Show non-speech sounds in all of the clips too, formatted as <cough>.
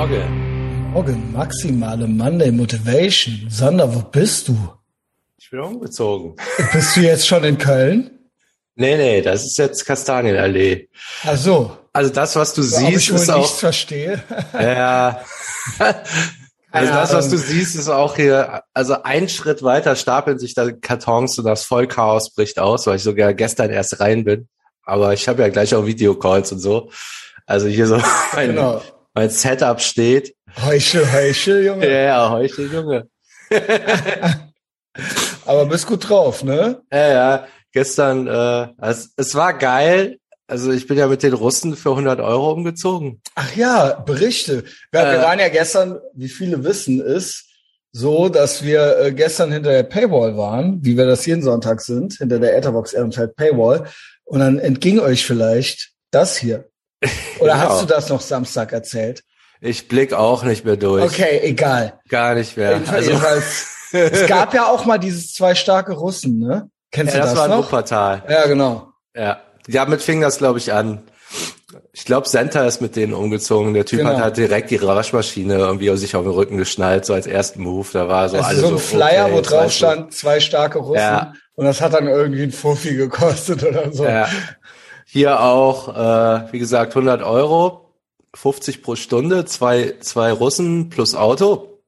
Morgen. Morgen, maximale Monday Motivation. Sander, wo bist du? Ich bin umgezogen. <laughs> Bist du jetzt schon in Köln? Nee, nee, das ist jetzt Kastanienallee. Ach so. Also das, was du Ob siehst, ich ist auch. nichts verstehe. Ja. <laughs> Also das, was du siehst, ist auch hier, also ein Schritt weiter stapeln sich da Kartons und das Vollchaos bricht aus, weil ich sogar gestern erst rein bin. Aber ich habe ja gleich auch Videocalls und so. Also hier so <laughs> mein, Genau. Mein Setup steht. Heuchel, Heuchel, Ja, Junge. ja, heute, Junge. <laughs> Aber bist gut drauf, ne? Ja, ja, gestern, äh, es, es war geil. Also ich bin ja mit den Russen für 100 Euro umgezogen. Ach ja, Berichte. Wir, wir Äh. waren ja gestern, wie viele wissen, ist so, dass wir äh, gestern hinter der Paywall waren, wie wir das jeden Sonntag sind, hinter der Etherbox Ehrenfeld Paywall. Und dann entging euch vielleicht das hier. <laughs> Oder Genau. hast du das noch Samstag erzählt? Ich blick auch nicht mehr durch. Okay, egal. Gar nicht mehr. Also, es gab ja auch mal dieses zwei starke Russen, ne? Kennst ja, du das das, war noch? Wuppertal. Ja, genau. Ja. Damit fing das, glaube ich, an. Ich glaube, Senta ist mit denen umgezogen. Der Typ Genau. hat halt direkt die Waschmaschine irgendwie sich auf den Rücken geschnallt, so als ersten Move. Da war so Das alles ist so ein Flyer, okay, wo drauf stand, zwei starke Russen. Ja. Und das hat dann irgendwie ein Fuffi gekostet oder so. Ja. Hier auch, äh, wie gesagt, 100 Euro, 50 pro Stunde, zwei, zwei Russen plus Auto.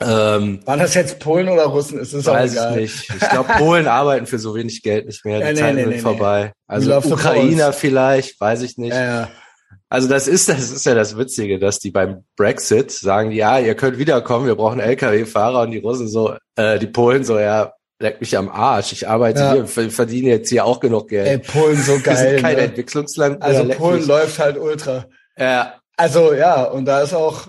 Ähm, Waren das jetzt Polen oder Russen? Es ist auch weiß egal. ich nicht. Ich glaube, Polen arbeiten für so wenig Geld nicht mehr. Die <laughs> Ja, nee, Zeiten nee, sind nee, vorbei. Also Ukrainer vielleicht, weiß ich nicht. Ja, ja. Also das ist, das ist ja das Witzige, dass die beim Brexit sagen, ja, ihr könnt wiederkommen, wir brauchen LKW-Fahrer und die Russen so, äh, die Polen so, ja, leck mich am Arsch, ich arbeite Ja. hier, ver- verdiene jetzt hier auch genug Geld. Ey, Polen so <laughs> wir geil. sind kein ne? Entwicklungsland. Also leck Polen mich. läuft halt ultra. Ja, Also ja, und da ist auch,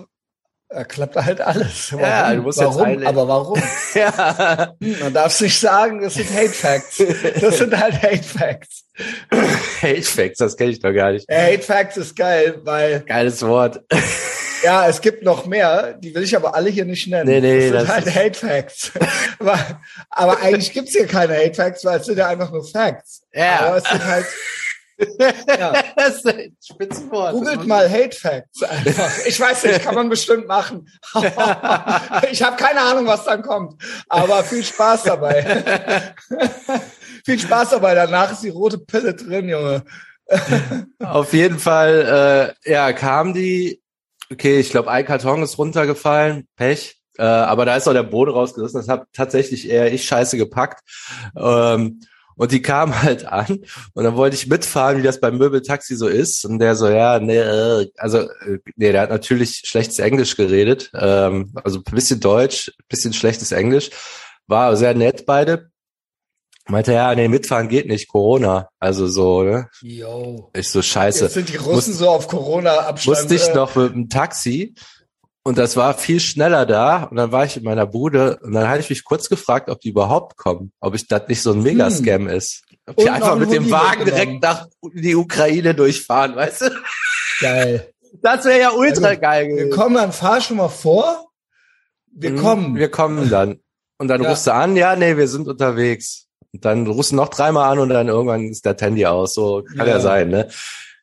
da klappt halt alles. Warum? Ja, du musst jetzt warum? eine- Aber warum? <laughs> ja. Hm, Man darf nicht sagen, das sind Hate Facts. Das sind halt Hate Facts. <laughs> Hate Facts, das kenne ich doch gar nicht. Hate Facts ist geil, weil Geiles Wort. Ja, es gibt noch mehr, die will ich aber alle hier nicht nennen. Nee, nee, das sind das halt Hate Facts. <laughs> aber, aber eigentlich gibt's hier keine Hate Facts, weil es sind ja einfach nur Facts. Ja. Aber es sind halt, <laughs> ja. das ist ein Spitzenwort. Googelt mal Hate Facts einfach. <laughs> Ich weiß nicht, kann man bestimmt machen. ich habe keine Ahnung, was dann kommt. Aber viel Spaß dabei. viel Spaß dabei. Danach ist die rote Pille drin, Junge. Auf jeden Fall, äh, ja, kam die, okay, ich glaube, ein Karton ist runtergefallen, Pech. Äh, aber da ist auch der Boden rausgerissen. Das hat tatsächlich eher ich scheiße gepackt. Ähm, und die kam halt an und dann wollte ich mitfahren, wie das beim Möbeltaxi so ist. Und der so, ja, nee, äh, also, äh, nee, der hat natürlich schlechtes Englisch geredet. Ähm, also bisschen Deutsch, bisschen schlechtes Englisch. War sehr nett beide. Meinte, ja, nee, mitfahren geht nicht, Corona. Also so, ne? Yo. Ich so, scheiße. Jetzt sind die Russen so auf Corona-Abstand. Musste ich äh, noch mit dem Taxi und das war viel schneller da und dann war ich in meiner Bude und dann hatte ich mich kurz gefragt, ob die überhaupt kommen, ob ich das nicht so ein Megascam ist. Ob die Hm. Und einfach mit dem Wagen direkt nach die Ukraine durchfahren, weißt du? Geil. Das wäre ja ultra Also, geil Wir gewesen. kommen dann, fahr schon mal vor. Wir Mhm, kommen. Wir kommen dann. Und dann Ja. rufst du an, ja, nee, wir sind unterwegs. Dann rufst du noch dreimal an und dann irgendwann ist der Handy aus. So kann ja, Ja. sein, ne?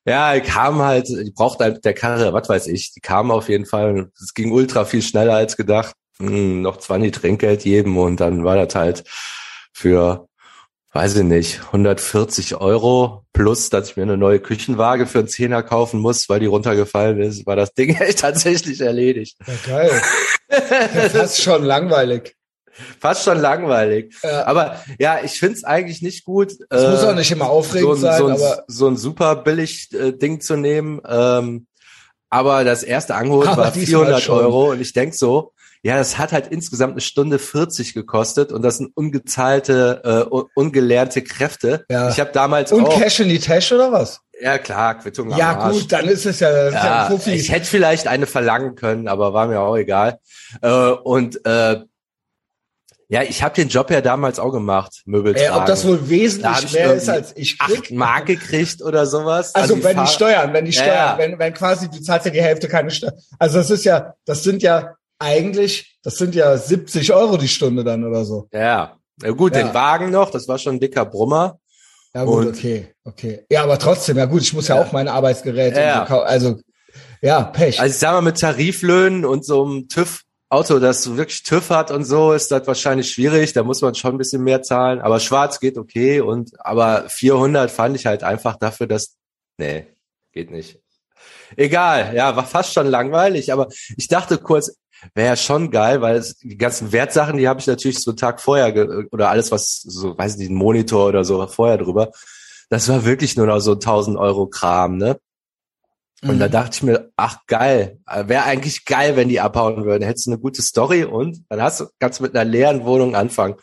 Ja, kam halt, die braucht halt der Karre, was weiß ich. Die kam auf jeden Fall. Es ging ultra viel schneller als gedacht. Hm, noch 20 Trinkgeld jedem und dann war das halt für, weiß ich nicht, 140 Euro plus, dass ich mir eine neue Küchenwaage für einen Zehner kaufen muss, weil die runtergefallen ist, war das Ding <laughs> echt tatsächlich erledigt. Ja, geil. <laughs> das ist schon langweilig. <laughs> Fast schon langweilig. Ja. Aber ja, ich find's eigentlich nicht gut. Es äh, muss auch nicht immer aufregend so ein, sein, so ein, aber so ein super billig äh, Ding zu nehmen. Ähm, aber das erste Angebot war diesmal 400 schon. Euro und ich denk so, ja, das hat halt insgesamt eine Stunde 40 gekostet und das sind ungezahlte, äh, un- ungelernte Kräfte. Ja. Ich habe damals und auch, Cash in die Tasche oder was? ja klar, Quittung am Ja, gut, dann ist es ja, ja Ja, ich hätte vielleicht eine verlangen können, aber war mir auch egal. Äh, und äh, ja, ich habe den Job ja damals auch gemacht, Möbel tragen. ob das wohl Da wesentlich ich mehr ist, als ich acht krieg? Mark gekriegt oder sowas. Also an wenn die Steuern, wenn die Steuern, ja. wenn, wenn quasi, du zahlst ja die Hälfte keine Steuern. Also das ist ja, das sind ja eigentlich, das sind ja 70 Euro die Stunde dann oder so. Ja, ja gut, Ja. den Wagen noch, das war schon ein dicker Brummer. Ja gut, Und- okay, okay. Ja, aber trotzdem, ja gut, ich muss ja, auch meine Arbeitsgeräte, Ja. also ja, Pech. Also ich sag mal, mit Tariflöhnen und so einem TÜV Auto, das wirklich TÜV hat und so, ist das wahrscheinlich schwierig. Da muss man schon ein bisschen mehr zahlen. Aber schwarz geht okay. Und, aber 400 fand ich halt einfach dafür, dass, nee, geht nicht. Egal. Ja, war fast schon langweilig. Aber ich dachte kurz, wäre ja schon geil, weil es, die ganzen Wertsachen, die habe ich natürlich so einen Tag vorher oder alles, was so, weiß nicht, ein Monitor oder so vorher drüber. Das war wirklich nur noch so 1000 Euro Kram, ne? Und Mhm. da dachte ich mir, ach geil, wäre eigentlich geil, wenn die abhauen würden. Hättest du eine gute Story und dann hast du, kannst du mit einer leeren Wohnung anfangen.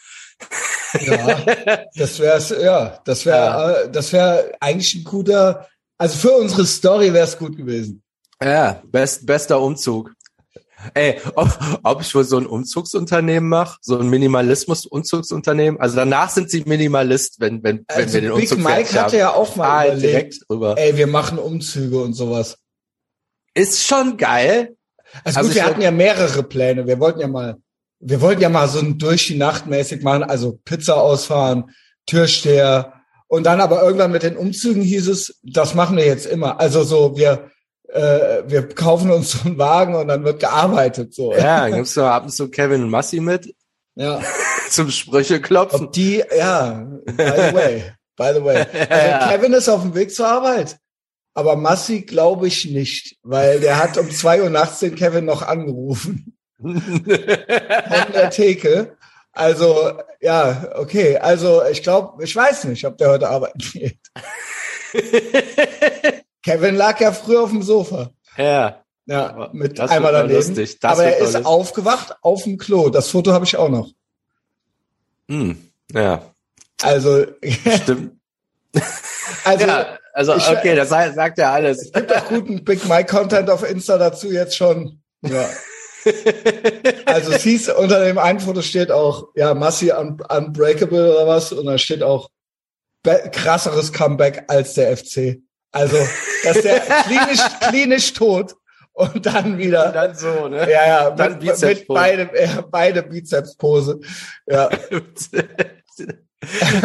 Ja, <laughs> das wäre ja, das wäre, äh, das wäre eigentlich ein guter, also für unsere Story wäre es gut gewesen. Ja, best, bester Umzug. Ey, ob, ob ich wohl so ein Umzugsunternehmen mache, so ein Minimalismus-Umzugsunternehmen. Also danach sind sie Minimalist, wenn, wenn, wenn Also wir den Big Umzug Mike fertig hatte haben. ja auch mal Ah, überlegt, direkt drüber. ey, wir machen Umzüge und sowas. Ist schon geil. Also, Also gut, wir hatten ja mehrere Pläne. Wir wollten ja mal, wir wollten ja mal so ein durch die Nacht mäßig machen, also Pizza ausfahren, Türsteher und dann aber irgendwann mit den Umzügen hieß es, das machen wir jetzt immer. Also so, wir, äh, wir kaufen uns so einen Wagen und dann wird gearbeitet, so. Ja, noch ab und zu Kevin und Massi mit ja. <laughs> zum Sprüche klopfen. Ob die, ja, by the way, by the way. <laughs> Also Ja. Kevin ist auf dem Weg zur Arbeit. Aber Massi glaube ich nicht, weil der hat um zwei Uhr nachts den Kevin noch angerufen. <laughs> Von der Theke. Also, ja, okay. Also, ich glaube, ich weiß nicht, ob der heute arbeiten geht. Kevin lag ja früher auf dem Sofa. ja, Ja, mit das einmal daneben. lustig. Das Aber er ist lustig. aufgewacht auf dem Klo. Das Foto habe ich auch noch. hm, ja, Also, stimmt. <laughs> also ja, also ich- okay, das sagt ja alles. es gibt auch guten Big Mike Content auf Insta dazu jetzt schon. Ja. <laughs> Also es hieß, unter dem einen Foto steht auch, ja, Massi un Unbreakable oder was, und da steht auch krasseres Comeback als der FC. Also, dass der <laughs> klinisch, klinisch tot und dann wieder, Dann so, ne? ja, ja, dann mit, mit beide, ja, beide Bizepspose. Ja, <laughs>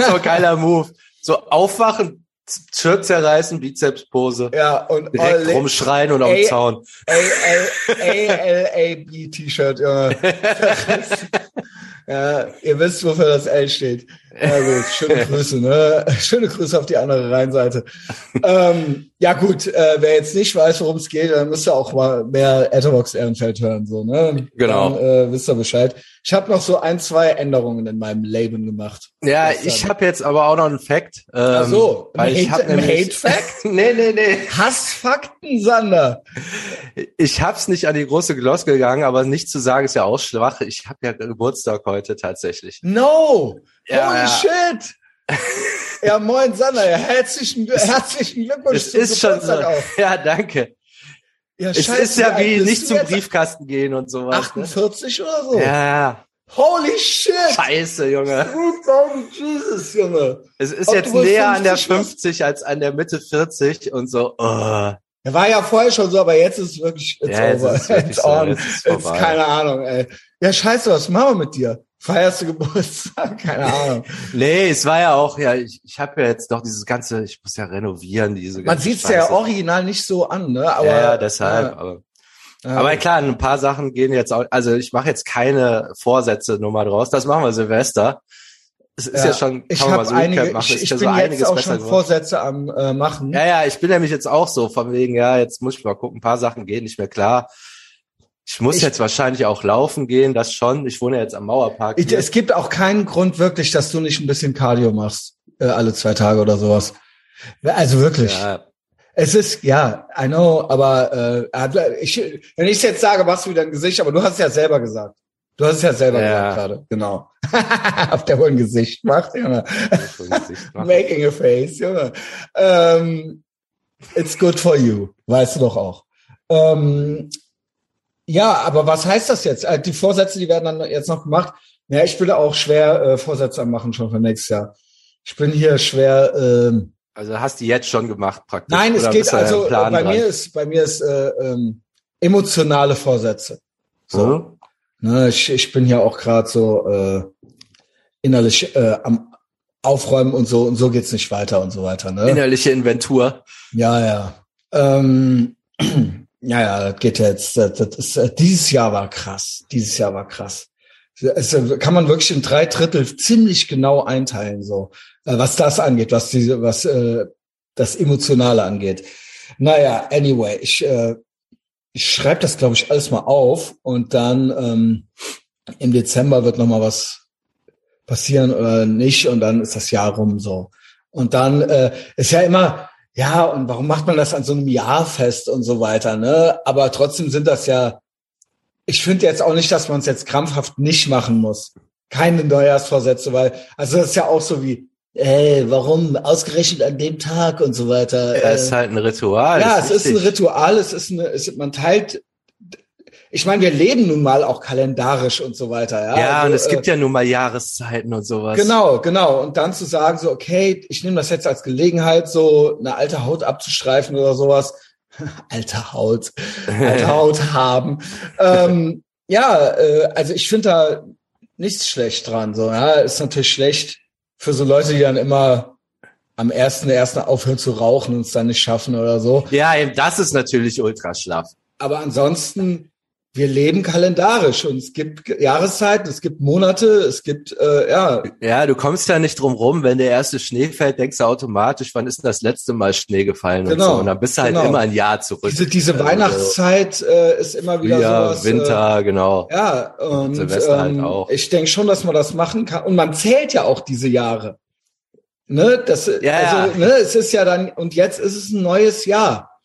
so geiler Move. So aufwachen, Shirt zerreißen, Bizepspose. ja, und Direkt rumschreien und auf den Zaun. A-L-A-B T-Shirt, Junge. <laughs> ja, ihr wisst, wofür das L steht. Ja gut, schöne <laughs> Grüße, ne? Schöne Grüße auf die andere Rheinseite. ähm, ja gut, äh, wer jetzt nicht weiß, worum es geht, dann müsst ihr auch mal mehr Etherbox Ehrenfeld hören, so, ne? Genau. Dann, äh, wisst ihr Bescheid. Ich habe noch so ein, zwei Änderungen in meinem Leben gemacht. Ja, Gestern. ich habe jetzt aber auch noch einen Fact. Ähm, Ach so, weil ich Hate- habe ein nämlich Hate-Fact? <laughs> nee, nee, nee. Hassfakten, Sander. Ich hab's nicht an die große Gloss gegangen, aber nicht zu sagen ist ja auch schwach. Ich habe ja Geburtstag heute tatsächlich. No! Ja, Holy ja. shit! <laughs> Ja, moin Sander, herzlichen, herzlichen Glückwunsch Es ist schon so. Ja, danke. Ja, Es scheiße, ist ja wie nicht zum? Briefkasten gehen und sowas. Ne? 48 oder so? Ja, Holy shit! scheiße, Junge. Jesus, Junge. Es ist Ob jetzt näher an der 50 wirst? 50 als an der Mitte 40 und so. Oh. Er war ja vorher schon so, aber jetzt ist es wirklich, it's Ja, jetzt over. ist es wirklich it's so, on. jetzt ist It's keine Ahnung, ey. Ja, scheiße, was machen wir mit dir? Feierst du Geburtstag? <laughs> Keine Ahnung. Nee, es war ja auch, ja, ich, ich habe ja jetzt doch dieses ganze, ich muss ja renovieren, diese Man ganze sieht's ja Scheiße. original nicht so an, ne? Aber, ja, ja, deshalb. Ja, aber, ja. aber klar, ein paar Sachen gehen jetzt auch, also ich mache jetzt keine Vorsätze Nummer draus, das machen wir Silvester. Es ist ja, schon, ich man mal habe so einige, machen, ich, ich ja bin so jetzt einiges auch schon. Vorsätze am äh, machen. Ja, ja, ich bin nämlich jetzt auch so, von wegen, ja, jetzt muss ich mal gucken, ein paar Sachen gehen nicht mehr klar. Ich muss Ich- jetzt wahrscheinlich auch laufen gehen, das schon. Ich wohne jetzt am Mauerpark. Ich, es gibt auch keinen Grund wirklich, dass du nicht ein bisschen Cardio machst, äh, alle zwei Tage oder sowas. Also wirklich. ja, Es ist, ja, I know, aber äh, ich, wenn ich jetzt sage, machst du wieder ein Gesicht, aber du hast es ja selber gesagt. Du hast es ja selber Ja. gesagt gerade, genau. <laughs> Ob der wohl ein Gesicht macht, Junge. <laughs> Making a face, Junge. Ähm, it's good for you, weißt du doch auch. Ähm, ja, aber was heißt das jetzt? Äh, Die Vorsätze, die werden dann jetzt noch gemacht. Ja, ich bin auch schwer äh, Vorsätze am machen schon für nächstes Jahr. Ich bin hier schwer. Ähm, Also hast du jetzt schon gemacht praktisch? nein, es geht also äh, bei dran? mir ist bei mir ist äh, ähm, emotionale Vorsätze. So, Hm? ne, ich, ich bin hier auch gerade so äh, innerlich äh, am Aufräumen und so und so geht's nicht weiter und so weiter. Ne? Innerliche Inventur. Ja, ja. Ähm, <clears throat> Ja, ja, das geht jetzt. Das, das ist, äh, dieses Jahr war krass. Dieses Jahr war krass. Es äh, kann man wirklich in drei Drittel ziemlich genau einteilen, so äh, was das angeht, was diese, was äh, das Emotionale angeht. Naja, anyway, ich, äh, ich schreibe das, glaube ich, alles mal auf und dann ähm, im Dezember wird noch mal was passieren oder nicht und dann ist das Jahr rum so. Und dann äh, ist ja immer, ja, und warum macht man das an so einem Jahr fest und so weiter, ne? Aber trotzdem sind das ja, ich finde jetzt auch nicht, dass man es jetzt krampfhaft nicht machen muss. Keine Neujahrsvorsätze, weil, also das ist ja auch so wie, ey, warum ausgerechnet an dem Tag und so weiter. Ja, es ist halt ein Ritual. Ja, es ist ein Ritual, es ist eine, es, man teilt ich meine, wir leben nun mal auch kalendarisch und so weiter. Ja, ja also, und es gibt äh, ja nun mal Jahreszeiten und sowas. Genau, genau. Und dann zu sagen, so, okay, ich nehme das jetzt als Gelegenheit, so eine alte Haut abzustreifen oder sowas. <laughs> alte Haut, alte <laughs> Haut haben. Ähm, ja, äh, also ich finde da nichts schlecht dran. So, ja, ist natürlich schlecht für so Leute, die dann immer am ersten ersten aufhören zu rauchen und es dann nicht schaffen oder so. Ja, das ist natürlich ultra schlaff. Aber ansonsten wir leben kalendarisch und es gibt Jahreszeiten, es gibt Monate, es gibt äh, ja. Ja, du kommst ja nicht drum rum, wenn der erste Schnee fällt, denkst du automatisch, wann ist denn das letzte Mal Schnee gefallen genau, und so. Und dann bist du halt genau. immer ein Jahr zurück. Diese, diese also, Weihnachtszeit äh, ist immer wieder ja, sowas. Winter, äh, genau. Ja, und, Silvester halt ähm, halt auch. Ich denke schon, dass man das machen kann. Und man zählt ja auch diese Jahre. Ne, das, ja, also, ne, es ist ja dann, und jetzt ist es ein neues Jahr.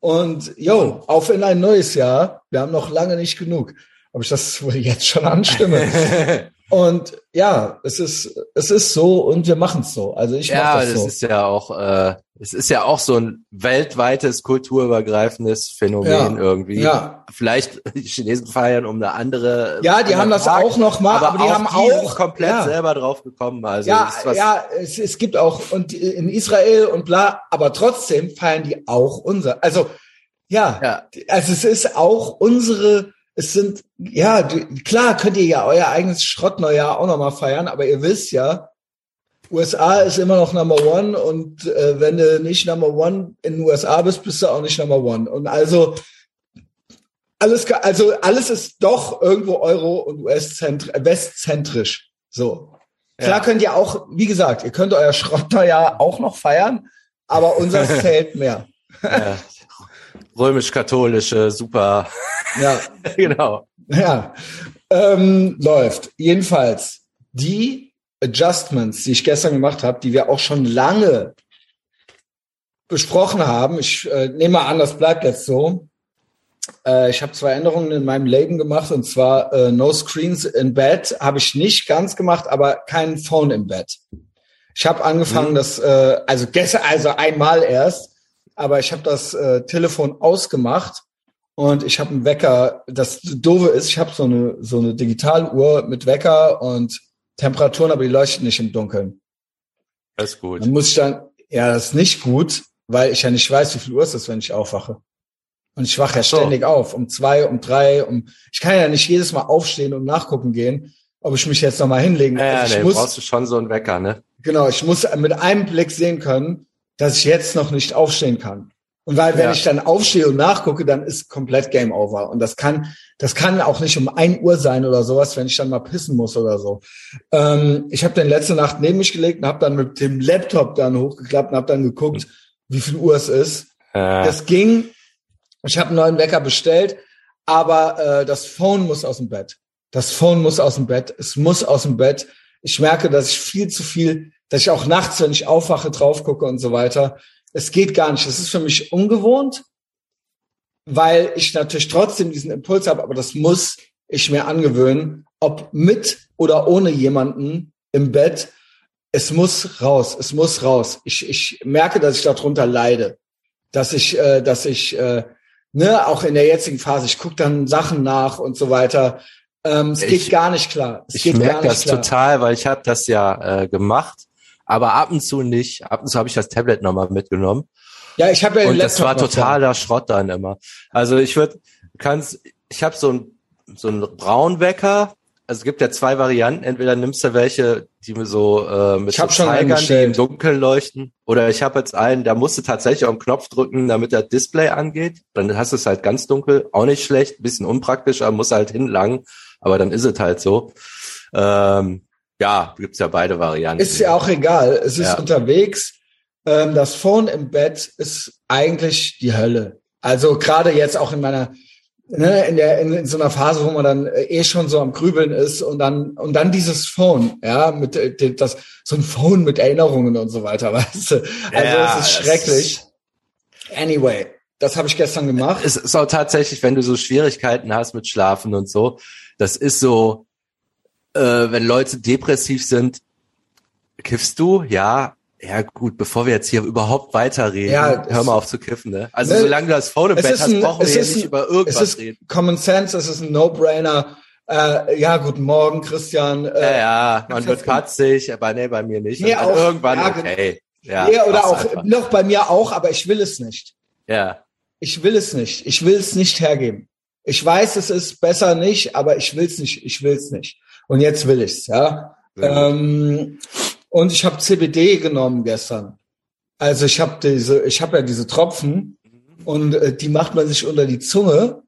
Und jo, auf in ein neues Jahr. Wir haben noch lange nicht genug. Ob ich das wohl jetzt schon anstimme? <laughs> und ja, es ist es ist so und wir machen es so. Also ich ja, mach das, das so. ist ja auch äh, es ist ja auch so ein weltweites kulturübergreifendes Phänomen ja, irgendwie. Ja. Vielleicht die Chinesen feiern um eine andere. Ja, die haben das Tag, auch noch mal, aber, aber die auch haben die auch komplett ja. selber drauf gekommen. Also ja, ja, es, es gibt auch und in Israel und bla, aber trotzdem feiern die auch unser. Also ja, ja. also es ist auch unsere, es sind, ja, klar könnt ihr ja euer eigenes Schrottneujahr auch nochmal feiern, aber ihr wisst ja, USA ist immer noch Number One und äh, wenn du nicht Number One in den USA bist, bist du auch nicht Number One. Und also alles, also alles ist doch irgendwo Euro und US-westzentrisch. So. Klar ja. könnt ihr auch, wie gesagt, ihr könnt euer Schrottneujahr auch noch feiern, aber unser <laughs> zählt mehr. Ja römisch-katholische, super. Ja. <laughs> genau. Ja. Ähm, läuft. Jedenfalls, die Adjustments, die ich gestern gemacht habe, die wir auch schon lange besprochen haben, ich äh, nehme an, das bleibt jetzt so. Äh, ich habe zwei Änderungen in meinem Leben gemacht und zwar äh, No Screens in Bed habe ich nicht ganz gemacht, aber kein Phone im Bett. Ich habe angefangen, mhm. das äh, also gestern, also einmal erst aber ich habe das äh, Telefon ausgemacht und ich habe einen Wecker. Das Doofe ist, ich habe so eine so eine Digitaluhr mit Wecker und Temperaturen, aber die leuchten nicht im Dunkeln. Das ist gut. Dann muss ich dann, ja, das ist nicht gut, weil ich ja nicht weiß, wie viel Uhr es ist, wenn ich aufwache. Und ich wache ja so. ständig auf, um zwei, um drei, um. Ich kann ja nicht jedes Mal aufstehen und nachgucken gehen, ob ich mich jetzt nochmal hinlegen. Ja, also ich nee, muss, brauchst du schon so einen Wecker, ne? Genau, ich muss mit einem Blick sehen können, dass ich jetzt noch nicht aufstehen kann. Und weil wenn ja. ich dann aufstehe und nachgucke, dann ist komplett Game Over. Und das kann, das kann auch nicht um ein Uhr sein oder sowas, wenn ich dann mal pissen muss oder so. Ähm, ich habe dann letzte Nacht neben mich gelegt und habe dann mit dem Laptop dann hochgeklappt und habe dann geguckt, wie viel Uhr es ist. Ja. Das ging. Ich habe einen neuen Wecker bestellt, aber äh, das Phone muss aus dem Bett. Das Phone muss aus dem Bett. Es muss aus dem Bett. Ich merke, dass ich viel zu viel dass ich auch nachts, wenn ich aufwache, drauf gucke und so weiter. Es geht gar nicht. Das ist für mich ungewohnt, weil ich natürlich trotzdem diesen Impuls habe, aber das muss ich mir angewöhnen, ob mit oder ohne jemanden im Bett. Es muss raus, es muss raus. Ich, ich merke, dass ich darunter leide, dass ich, äh, dass ich, äh, ne, auch in der jetzigen Phase, ich gucke dann Sachen nach und so weiter. Ähm, es ich, geht gar nicht klar. Es ich merke das klar. total, weil ich habe das ja äh, gemacht aber ab und zu nicht. Ab und zu habe ich das Tablet nochmal mitgenommen. Ja, ich habe ja Und das war totaler da. Schrott dann immer. Also ich würde, kannst, ich habe so ein so ein Braunwecker, also es gibt ja zwei Varianten. Entweder nimmst du welche, die mir so äh, mit Ich so hab Zeigern, die im. Dunkeln leuchten. Oder ich habe jetzt einen, da musst du tatsächlich auf den Knopf drücken, damit das Display angeht. Dann hast du es halt ganz dunkel. Auch nicht schlecht, bisschen unpraktisch, aber muss halt hinlangen. Aber dann ist es halt so. Ähm, ja, gibt's ja beide Varianten. Ist ja auch egal. Es ist Ja. unterwegs. Ähm, das Phone im Bett ist eigentlich die Hölle. Also gerade jetzt auch in meiner, ne, in der, in, in so einer Phase, wo man dann äh, eh schon so am Grübeln ist und dann, und dann dieses Phone, ja, mit, äh, das, so ein Phone mit Erinnerungen und so weiter, <laughs> weißt du. Also Ja, es ist schrecklich. Anyway, das habe ich gestern gemacht. es ist auch tatsächlich, wenn du so Schwierigkeiten hast mit Schlafen und so, das ist so, äh, wenn Leute depressiv sind, kiffst du? Ja. Ja, gut, bevor wir jetzt hier überhaupt weiterreden, Ja, hör es- mal auf zu kiffen, ne? Also Ne, solange du das Phone im es Bett hast, ein- brauchen wir es hier nicht ein- über Es irgendwas ist reden. Common Sense, es ist ein No-Brainer. Äh, ja, guten Morgen, Christian. Äh, Ja, ja, man wird katzig, aber nee, bei mir nicht. Nee, auch- irgendwann, ja, okay. Ja, ja, oder auch einfach. noch bei mir auch, aber ich will es nicht. Ja, Ich will es nicht. Ich will es nicht hergeben. Ich weiß, es ist besser nicht, aber ich will es nicht. Ich will es nicht. Und jetzt will ich's, ja. Ähm, und ich habe CBD genommen gestern. Also ich habe diese, ich habe ja diese Tropfen und äh, die macht man sich unter die Zunge.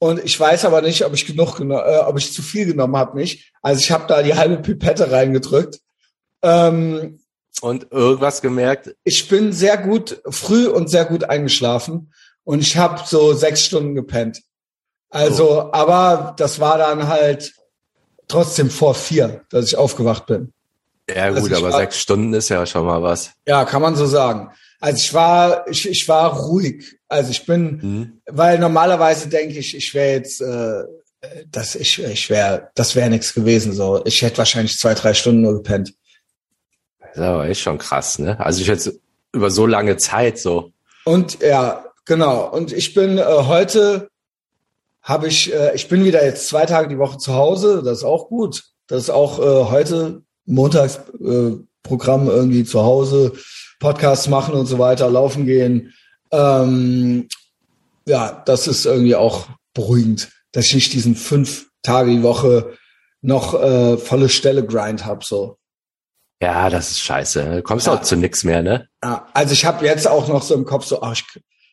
Und ich weiß aber nicht, ob ich genug, äh, ob ich zu viel genommen habe, nicht. Also ich habe da die halbe Pipette reingedrückt. Ähm, und irgendwas gemerkt, ich bin sehr gut früh und sehr gut eingeschlafen und ich habe so sechs Stunden gepennt. Also, aber das war dann halt trotzdem vor vier, dass ich aufgewacht bin. ja Also gut, ich aber war- sechs Stunden ist ja schon mal was. Ja, kann man so sagen. Also ich war, ich, ich war ruhig. Also ich bin, Hm? weil normalerweise denke ich, ich wäre jetzt, äh, dass ich, ich wäre, das wäre nichts gewesen. So, ich hätte wahrscheinlich zwei, drei Stunden nur gepennt. Das ist aber echt schon krass, ne? Also ich jetzt über so lange Zeit so. Und ja, genau. Und ich bin äh, heute habe ich, äh, ich bin wieder jetzt zwei Tage die Woche zu Hause. Das ist auch gut. Das ist auch äh, heute Montagsprogramm äh, irgendwie zu Hause, Podcasts machen und so weiter, laufen gehen. Ähm, ja, das ist irgendwie auch beruhigend, dass ich nicht diesen fünf Tage die Woche noch äh, volle Stelle Grind hab so. Ja, das ist scheiße. Du kommst Ja. auch zu nix mehr, ne? Ja, also ich habe jetzt auch noch so im Kopf so, ach, ich,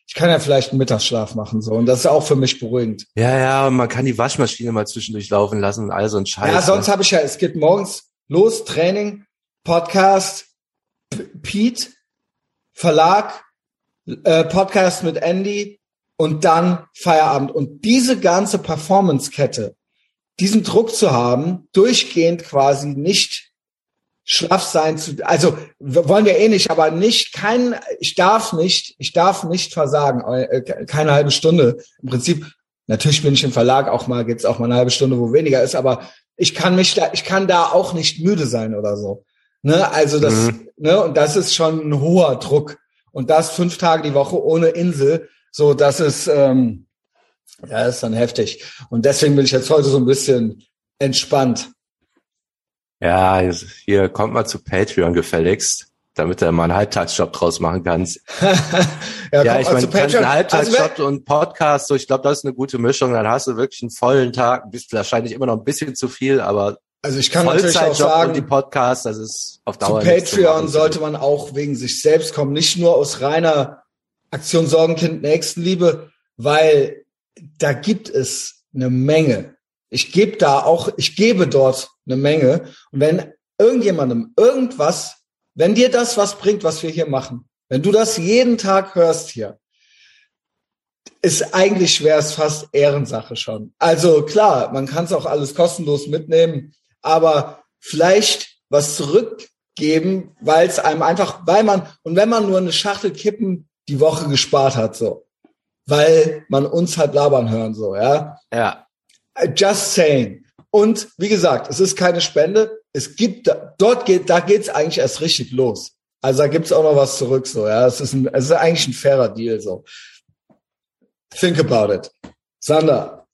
ich kann ja vielleicht einen Mittagsschlaf machen so und das ist auch für mich beruhigend. Ja, ja, und man kann die Waschmaschine mal zwischendurch laufen lassen und all so ein Scheiß. ja, sonst ne? habe ich ja, es geht morgens los, Training, Podcast, P- Pete, Verlag, äh, Podcast mit Andy und dann Feierabend. Und diese ganze Performance-Kette, diesen Druck zu haben, durchgehend quasi nicht schlaff sein zu, also wollen wir eh nicht, aber nicht, kein, ich darf nicht, ich darf nicht versagen, äh, keine halbe Stunde. Im Prinzip, natürlich bin ich im Verlag auch mal, gibt's auch mal eine halbe Stunde, wo weniger ist, aber ich kann mich da, ich kann da auch nicht müde sein oder so. Ne, also das, Mhm. ne, und das ist schon ein hoher Druck. Und das fünf Tage die Woche ohne Insel, so, das ist, ähm, ja, das ist dann heftig. Und deswegen bin ich jetzt heute so ein bisschen entspannt. Ja, hier kommt mal zu Patreon gefälligst, damit du mal einen Halbtagsjob draus machen kannst. <laughs> Ja, komm, ich meine, du kannst einen Halbtagsjob also und Podcast, so ich glaube, das ist eine gute Mischung. Dann hast du wirklich einen vollen Tag, bist wahrscheinlich immer noch ein bisschen zu viel, aber Also ich kann natürlich auch Vollzeitjob und die sagen, Podcasts, das ist auf zu Dauer zu Patreon machen. sollte man auch wegen sich selbst kommen, nicht nur aus reiner Aktion Sorgenkind Nächstenliebe, weil da gibt es eine Menge. Ich gebe da auch, ich gebe dort eine Menge. Und wenn irgendjemandem irgendwas, wenn dir das was bringt, was wir hier machen, wenn du das jeden Tag hörst hier, ist eigentlich wäre es fast Ehrensache schon. Also klar, man kann es auch alles kostenlos mitnehmen, aber vielleicht was zurückgeben, weil es einem einfach, weil man, und wenn man nur eine Schachtel Kippen die Woche gespart hat, so, weil man uns halt labern hören, so, ja. Ja, Just saying. Und wie gesagt, es ist keine Spende. Es gibt, da- dort geht, da geht's eigentlich erst richtig los. Also da gibt's auch noch was zurück, so, ja. Es ist ein, es ist eigentlich ein fairer Deal, so. Think about it. Sander.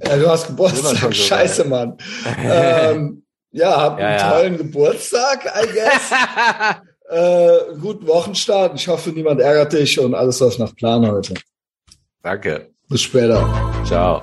Ja, du hast Geburtstag. so Scheiße, Mann. <laughs> ähm, ja, hab Ja, einen ja. tollen Geburtstag, I guess. <laughs> äh, guten Wochenstart. Ich hoffe, niemand ärgert dich und alles läuft nach Plan heute. danke. Bis später. Ciao.